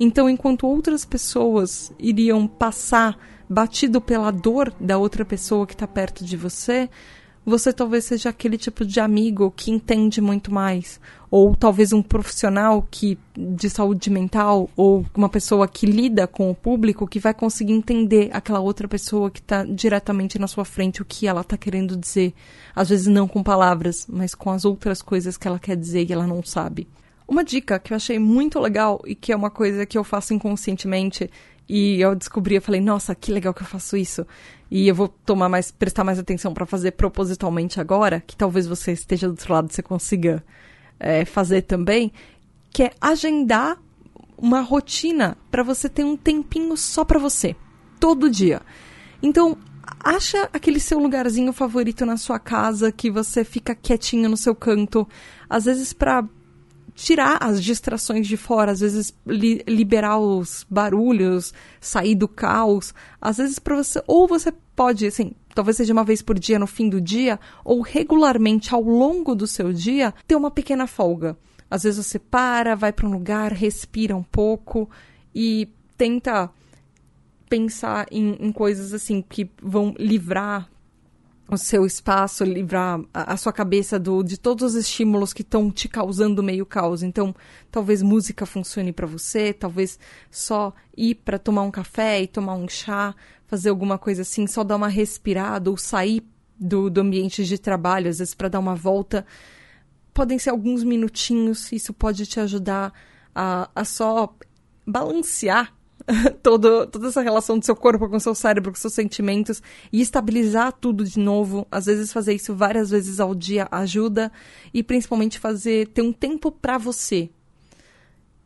Então, enquanto outras pessoas iriam passar batido pela dor da outra pessoa que está perto de você, você talvez seja aquele tipo de amigo que entende muito mais, ou talvez um profissional que de saúde mental ou uma pessoa que lida com o público que vai conseguir entender aquela outra pessoa que está diretamente na sua frente o que ela está querendo dizer, às vezes não com palavras, mas com as outras coisas que ela quer dizer e ela não sabe. Uma dica que eu achei muito legal e que é uma coisa que eu faço inconscientemente e eu descobri, eu falei, nossa, que legal que eu faço isso. E eu vou tomar mais, prestar mais atenção para fazer propositalmente agora, que talvez você esteja do outro lado, você consiga é, fazer também, que é agendar uma rotina para você ter um tempinho só para você, todo dia. Então, acha aquele seu lugarzinho favorito na sua casa que você fica quietinho no seu canto, às vezes para tirar as distrações de fora, às vezes li liberar os barulhos, sair do caos, às vezes para você ou você pode, assim, talvez seja uma vez por dia no fim do dia ou regularmente ao longo do seu dia, ter uma pequena folga. Às vezes você para, vai para um lugar, respira um pouco e tenta pensar em, em coisas assim que vão livrar o seu espaço, livrar a, a, sua cabeça do, de todos os estímulos que estão te causando meio caos. Então, talvez música funcione para você, talvez só ir para tomar um café e tomar um chá, fazer alguma coisa assim, só dar uma respirada ou sair do, do ambiente de trabalho, às vezes para dar uma volta. Podem ser alguns minutinhos, isso pode te ajudar a, a só balancear [laughs] todo, toda essa relação do seu corpo com o seu cérebro, com seus sentimentos e estabilizar tudo de novo. Às vezes fazer isso várias vezes ao dia ajuda e principalmente fazer ter um tempo para você.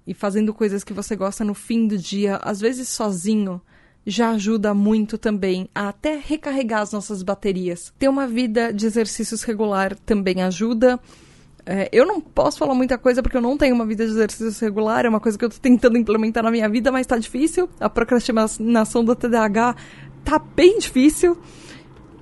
E fazendo coisas que você gosta no fim do dia, às vezes sozinho, já ajuda muito também a até recarregar as nossas baterias. Ter uma vida de exercícios regular também ajuda. É, eu não posso falar muita coisa porque eu não tenho uma vida de exercícios regular, é uma coisa que eu tô tentando implementar na minha vida, mas tá difícil. A procrastinação do TDAH tá bem difícil,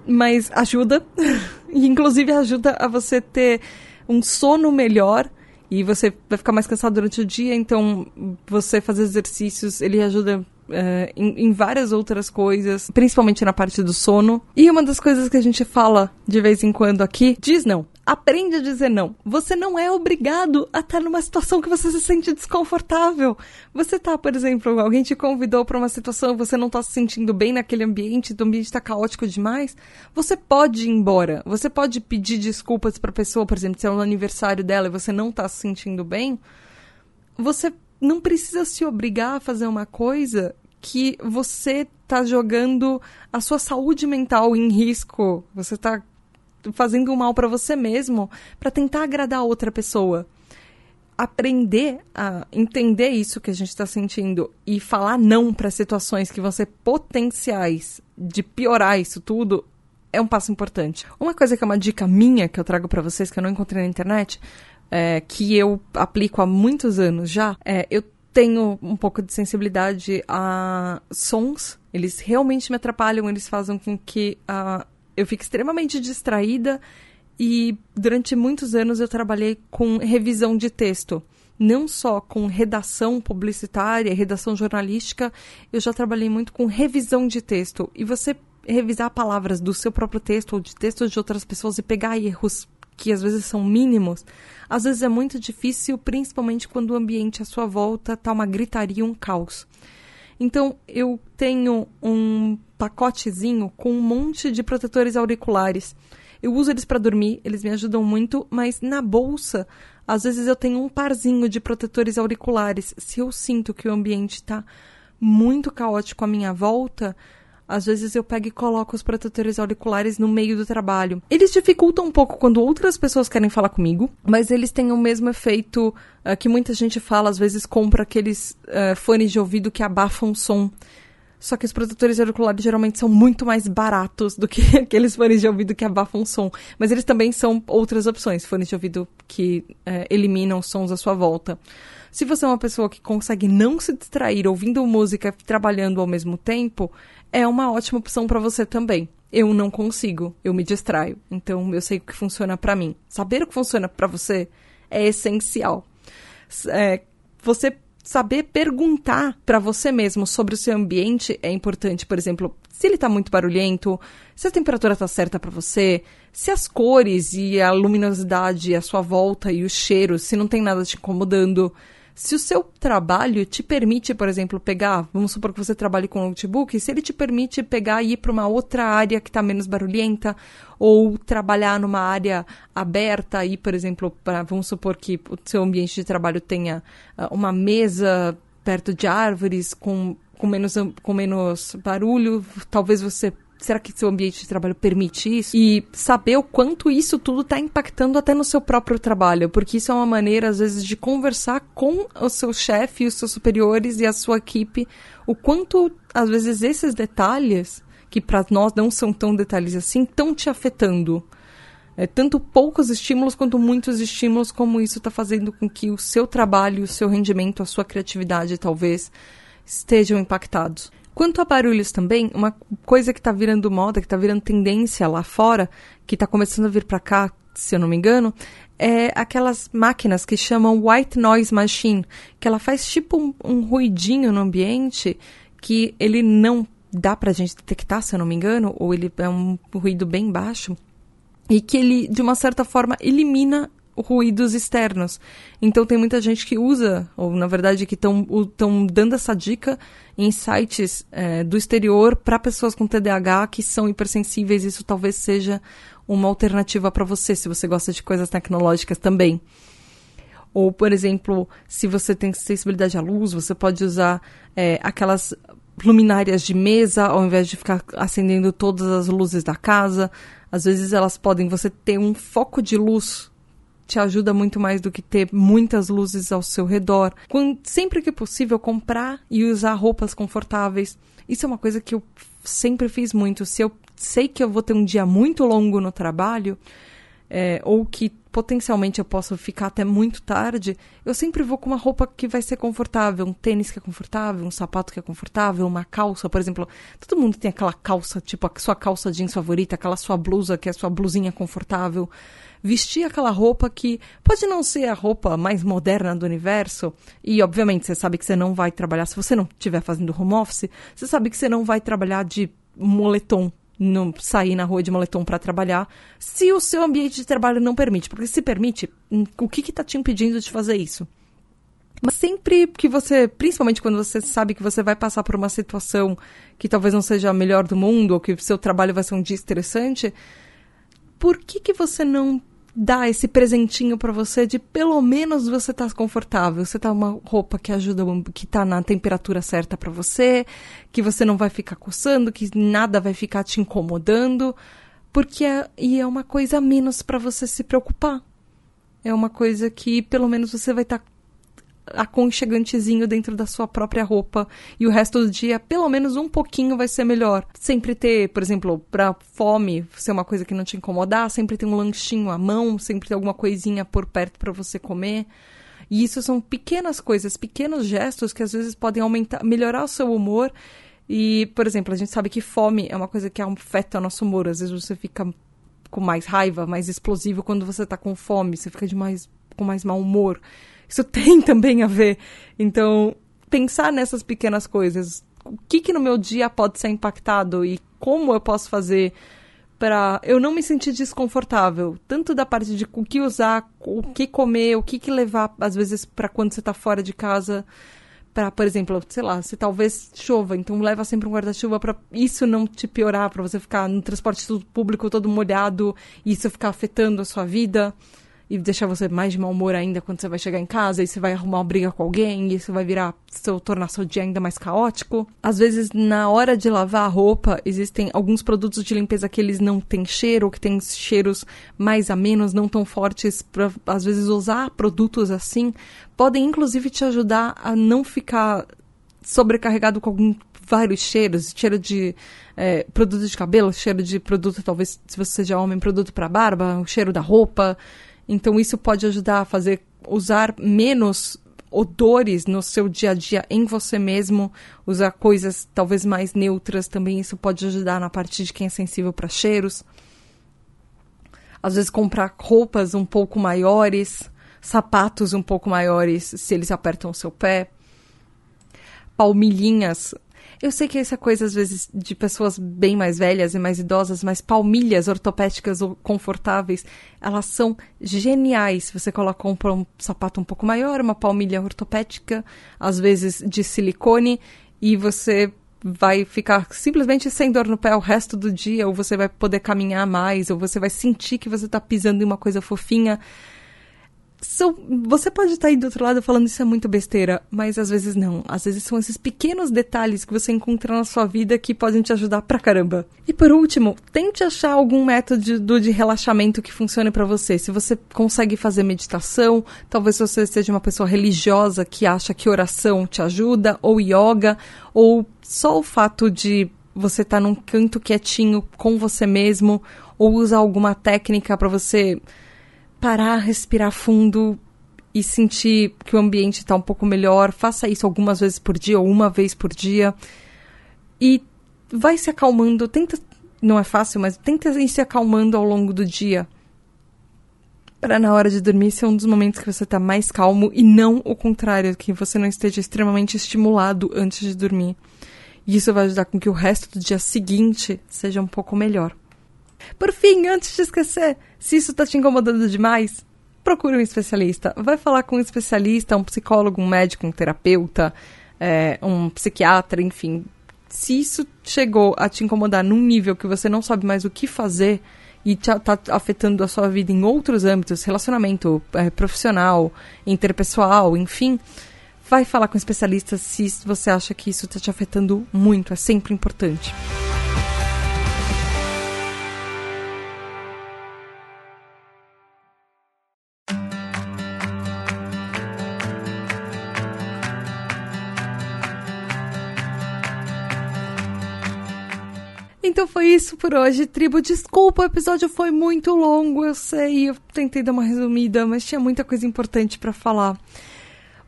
mas ajuda. [laughs] e inclusive ajuda a você ter um sono melhor e você vai ficar mais cansado durante o dia, então você fazer exercícios, ele ajuda Uh, em, em, várias outras coisas, principalmente na parte do sono. E uma das coisas que a gente fala de vez em quando aqui, diz não. Aprende a dizer não. Você não é obrigado a estar numa situação que você se sente desconfortável. Você tá, por exemplo, alguém te convidou para uma situação, você não tá se sentindo bem naquele ambiente, o ambiente tá caótico demais. Você pode ir embora. Você pode pedir desculpas para pessoa, por exemplo, se é o aniversário dela e você não tá se sentindo bem. Você não precisa se obrigar a fazer uma coisa que você tá jogando a sua saúde mental em risco. Você tá fazendo mal para você mesmo para tentar agradar a outra pessoa. Aprender a entender isso que a gente está sentindo e falar não para situações que vão ser potenciais de piorar isso tudo é um passo importante. Uma coisa que é uma dica minha que eu trago para vocês que eu não encontrei na internet, é, que eu aplico há muitos anos já, é eu tenho um pouco de sensibilidade a sons. Eles realmente me atrapalham, eles fazem com que uh, eu fique extremamente distraída. E durante muitos anos eu trabalhei com revisão de texto. Não só com redação publicitária, redação jornalística, eu já trabalhei muito com revisão de texto. E você revisar palavras do seu próprio texto ou de textos de outras pessoas e pegar erros que às vezes são mínimos, às vezes é muito difícil, principalmente quando o ambiente à sua volta está uma gritaria, um caos. Então, eu tenho um pacotezinho com um monte de protetores auriculares. Eu uso eles para dormir, eles me ajudam muito, mas na bolsa, às vezes eu tenho um parzinho de protetores auriculares. Se eu sinto que o ambiente está muito caótico à minha volta, às vezes eu pego e coloco os protetores auriculares no meio do trabalho. Eles dificultam um pouco quando outras pessoas querem falar comigo, mas eles têm o mesmo efeito uh, que muita gente fala, às vezes compra aqueles uh, fones de ouvido que abafam o som. Só que os protetores auriculares geralmente são muito mais baratos do que [laughs] aqueles fones de ouvido que abafam o som. Mas eles também são outras opções, fones de ouvido que uh, eliminam sons à sua volta. Se você é uma pessoa que consegue não se distrair ouvindo música e trabalhando ao mesmo tempo, é uma ótima opção para você também. Eu não consigo, eu me distraio. Então eu sei o que funciona para mim. Saber o que funciona para você é essencial. É, você saber perguntar para você mesmo sobre o seu ambiente é importante. Por exemplo, se ele está muito barulhento, se a temperatura está certa para você, se as cores e a luminosidade à sua volta e o cheiro, se não tem nada te incomodando. Se o seu trabalho te permite, por exemplo, pegar, vamos supor que você trabalhe com notebook, se ele te permite pegar e ir para uma outra área que está menos barulhenta, ou trabalhar numa área aberta, e, por exemplo, pra, vamos supor que o seu ambiente de trabalho tenha uh, uma mesa perto de árvores com, com, menos, com menos barulho, talvez você será que seu ambiente de trabalho permite isso? E saber o quanto isso tudo está impactando até no seu próprio trabalho, porque isso é uma maneira, às vezes, de conversar com o seu chefe, os seus superiores e a sua equipe, o quanto, às vezes, esses detalhes, que para nós não são tão detalhes assim, estão te afetando. É, tanto poucos estímulos quanto muitos estímulos, como isso está fazendo com que o seu trabalho, o seu rendimento, a sua criatividade, talvez, estejam impactados. Quanto a barulhos também, uma coisa que está virando moda, que está virando tendência lá fora, que está começando a vir para cá, se eu não me engano, é aquelas máquinas que chamam white noise machine, que ela faz tipo um, um ruidinho no ambiente que ele não dá para a gente detectar, se eu não me engano, ou ele é um ruído bem baixo, e que ele, de uma certa forma, elimina ruídos externos. Então tem muita gente que usa, ou na verdade que estão dando essa dica em sites é, do exterior para pessoas com TDAH que são hipersensíveis. Isso talvez seja uma alternativa para você, se você gosta de coisas tecnológicas também. Ou, por exemplo, se você tem sensibilidade à luz, você pode usar é, aquelas luminárias de mesa ao invés de ficar acendendo todas as luzes da casa. Às vezes elas podem, você ter um foco de luz te ajuda muito mais do que ter muitas luzes ao seu redor. Quando, sempre que possível, comprar e usar roupas confortáveis. Isso é uma coisa que eu sempre fiz muito. Se eu sei que eu vou ter um dia muito longo no trabalho, é, ou que potencialmente eu posso ficar até muito tarde, eu sempre vou com uma roupa que vai ser confortável, um tênis que é confortável, um sapato que é confortável, uma calça, por exemplo. Todo mundo tem aquela calça, tipo a sua calça jeans favorita, aquela sua blusa que é a sua blusinha confortável. Vestir aquela roupa que pode não ser a roupa mais moderna do universo, e obviamente você sabe que você não vai trabalhar, se você não estiver fazendo home office, você sabe que você não vai trabalhar de moletom não sair na rua de moletom para trabalhar, se o seu ambiente de trabalho não permite. Porque se permite, hum, o que está te impedindo de fazer isso? Mas sempre que você, principalmente quando você sabe que você vai passar por uma situação que talvez não seja a melhor do mundo, ou que o seu trabalho vai ser um dia estressante, por que, que você não dá esse presentinho para você de pelo menos você tá confortável, você tá uma roupa que ajuda, que tá na temperatura certa para você, que você não vai ficar coçando, que nada vai ficar te incomodando, porque é, e é uma coisa menos para você se preocupar. É uma coisa que pelo menos você vai estar tá aconchegantezinho dentro da sua própria roupa e o resto do dia, pelo menos um pouquinho, vai ser melhor. Sempre ter, por exemplo, pra fome ser uma coisa que não te incomodar, sempre ter um lanchinho à mão, sempre ter alguma coisinha por perto para você comer. E isso são pequenas coisas, pequenos gestos que às vezes podem aumentar, melhorar o seu humor. E, por exemplo, a gente sabe que fome é uma coisa que afeta o nosso humor. Às vezes você fica com mais raiva, mais explosivo quando você tá com fome, você fica de mais com mais mau humor. Isso tem [laughs] também a ver. Então, pensar nessas pequenas coisas. O que, que no meu dia pode ser impactado e como eu posso fazer para eu não me sentir desconfortável, tanto da parte de o que usar, o que comer, o que, que levar, às vezes, para quando você está fora de casa, para, por exemplo, sei lá, se talvez chova, então leva sempre um guarda-chuva para isso não te piorar, para você ficar no transporte público todo molhado e isso ficar afetando a sua vida e deixar você mais de mau humor ainda quando você vai chegar em casa e você vai arrumar uma briga com alguém e isso vai virar seu tornar seu dia ainda mais caótico. Às vezes, na hora de lavar a roupa, existem alguns produtos de limpeza que eles não têm cheiro, ou que têm cheiros mais a menos, não tão fortes, para às vezes usar produtos assim podem inclusive te ajudar a não ficar sobrecarregado com algum vários cheiros, cheiro de é, produto de cabelo, cheiro de produto, talvez se você seja homem, produto para barba, o cheiro da roupa, então isso pode ajudar a fazer usar menos odores no seu dia a dia em você mesmo, usar coisas talvez mais neutras também, isso pode ajudar na parte de quem é sensível para cheiros. Às vezes comprar roupas um pouco maiores, sapatos um pouco maiores, se eles apertam o seu pé. Palmilhinhas eu sei que essa coisa, às vezes, de pessoas bem mais velhas e mais idosas, mas palmilhas ortopédicas ou confortáveis, elas são geniais. Você coloca um, um sapato um pouco maior, uma palmilha ortopédica, às vezes de silicone, e você vai ficar simplesmente sem dor no pé o resto do dia, ou você vai poder caminhar mais, ou você vai sentir que você está pisando em uma coisa fofinha são, você pode estar aí do outro lado falando isso é muito besteira, mas às vezes não. Às vezes são esses pequenos detalhes que você encontra na sua vida que podem te ajudar pra caramba. E por último, tente achar algum método de relaxamento que funcione para você. Se você consegue fazer meditação, talvez você seja uma pessoa religiosa que acha que oração te ajuda, ou yoga, ou só o fato de você estar tá num canto quietinho com você mesmo, ou usar alguma técnica para você parar, respirar fundo e sentir que o ambiente está um pouco melhor. Faça isso algumas vezes por dia ou uma vez por dia. E vai se acalmando. Tenta. Não é fácil, mas tenta ir se acalmando ao longo do dia. Para na hora de dormir ser um dos momentos que você está mais calmo e não o contrário, que você não esteja extremamente estimulado antes de dormir. E isso vai ajudar com que o resto do dia seguinte seja um pouco melhor. Por fim, antes de esquecer, se isso está te incomodando demais, procure um especialista. Vai falar com um especialista, um psicólogo, um médico, um terapeuta, é, um psiquiatra, enfim. Se isso chegou a te incomodar num nível que você não sabe mais o que fazer e está afetando a sua vida em outros âmbitos, relacionamento é, profissional, interpessoal, enfim, vai falar com um especialista se você acha que isso está te afetando muito. É sempre importante. Então foi isso por hoje, tribo. Desculpa, o episódio foi muito longo, eu sei. Eu tentei dar uma resumida, mas tinha muita coisa importante para falar.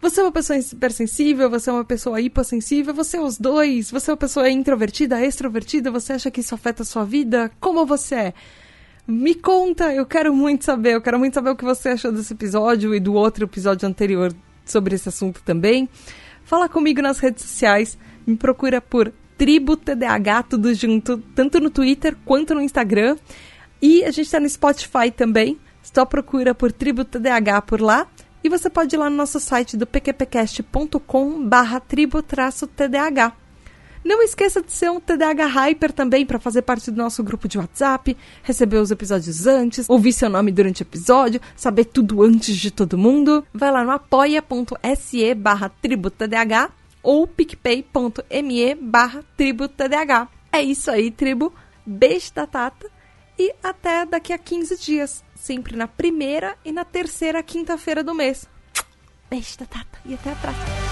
Você é uma pessoa hipersensível, você é uma pessoa hipossensível, você é os dois, você é uma pessoa introvertida, extrovertida, você acha que isso afeta a sua vida? Como você é? Me conta, eu quero muito saber, eu quero muito saber o que você achou desse episódio e do outro episódio anterior sobre esse assunto também. Fala comigo nas redes sociais, me procura por Tribo TDAH, tudo junto, tanto no Twitter quanto no Instagram. E a gente está no Spotify também, só procura por Tribo TDAH por lá. E você pode ir lá no nosso site do pqpcast.com barra tribo-tdh. Não esqueça de ser um TDAH Hyper também para fazer parte do nosso grupo de WhatsApp, receber os episódios antes, ouvir seu nome durante o episódio, saber tudo antes de todo mundo. Vai lá no apoia.se barra tributadh ou picpay.me barra tributadh. É isso aí, tribo. Beijo da Tata e até daqui a 15 dias sempre na primeira e na terceira quinta-feira do mês. Beijo da Tata e até a próxima.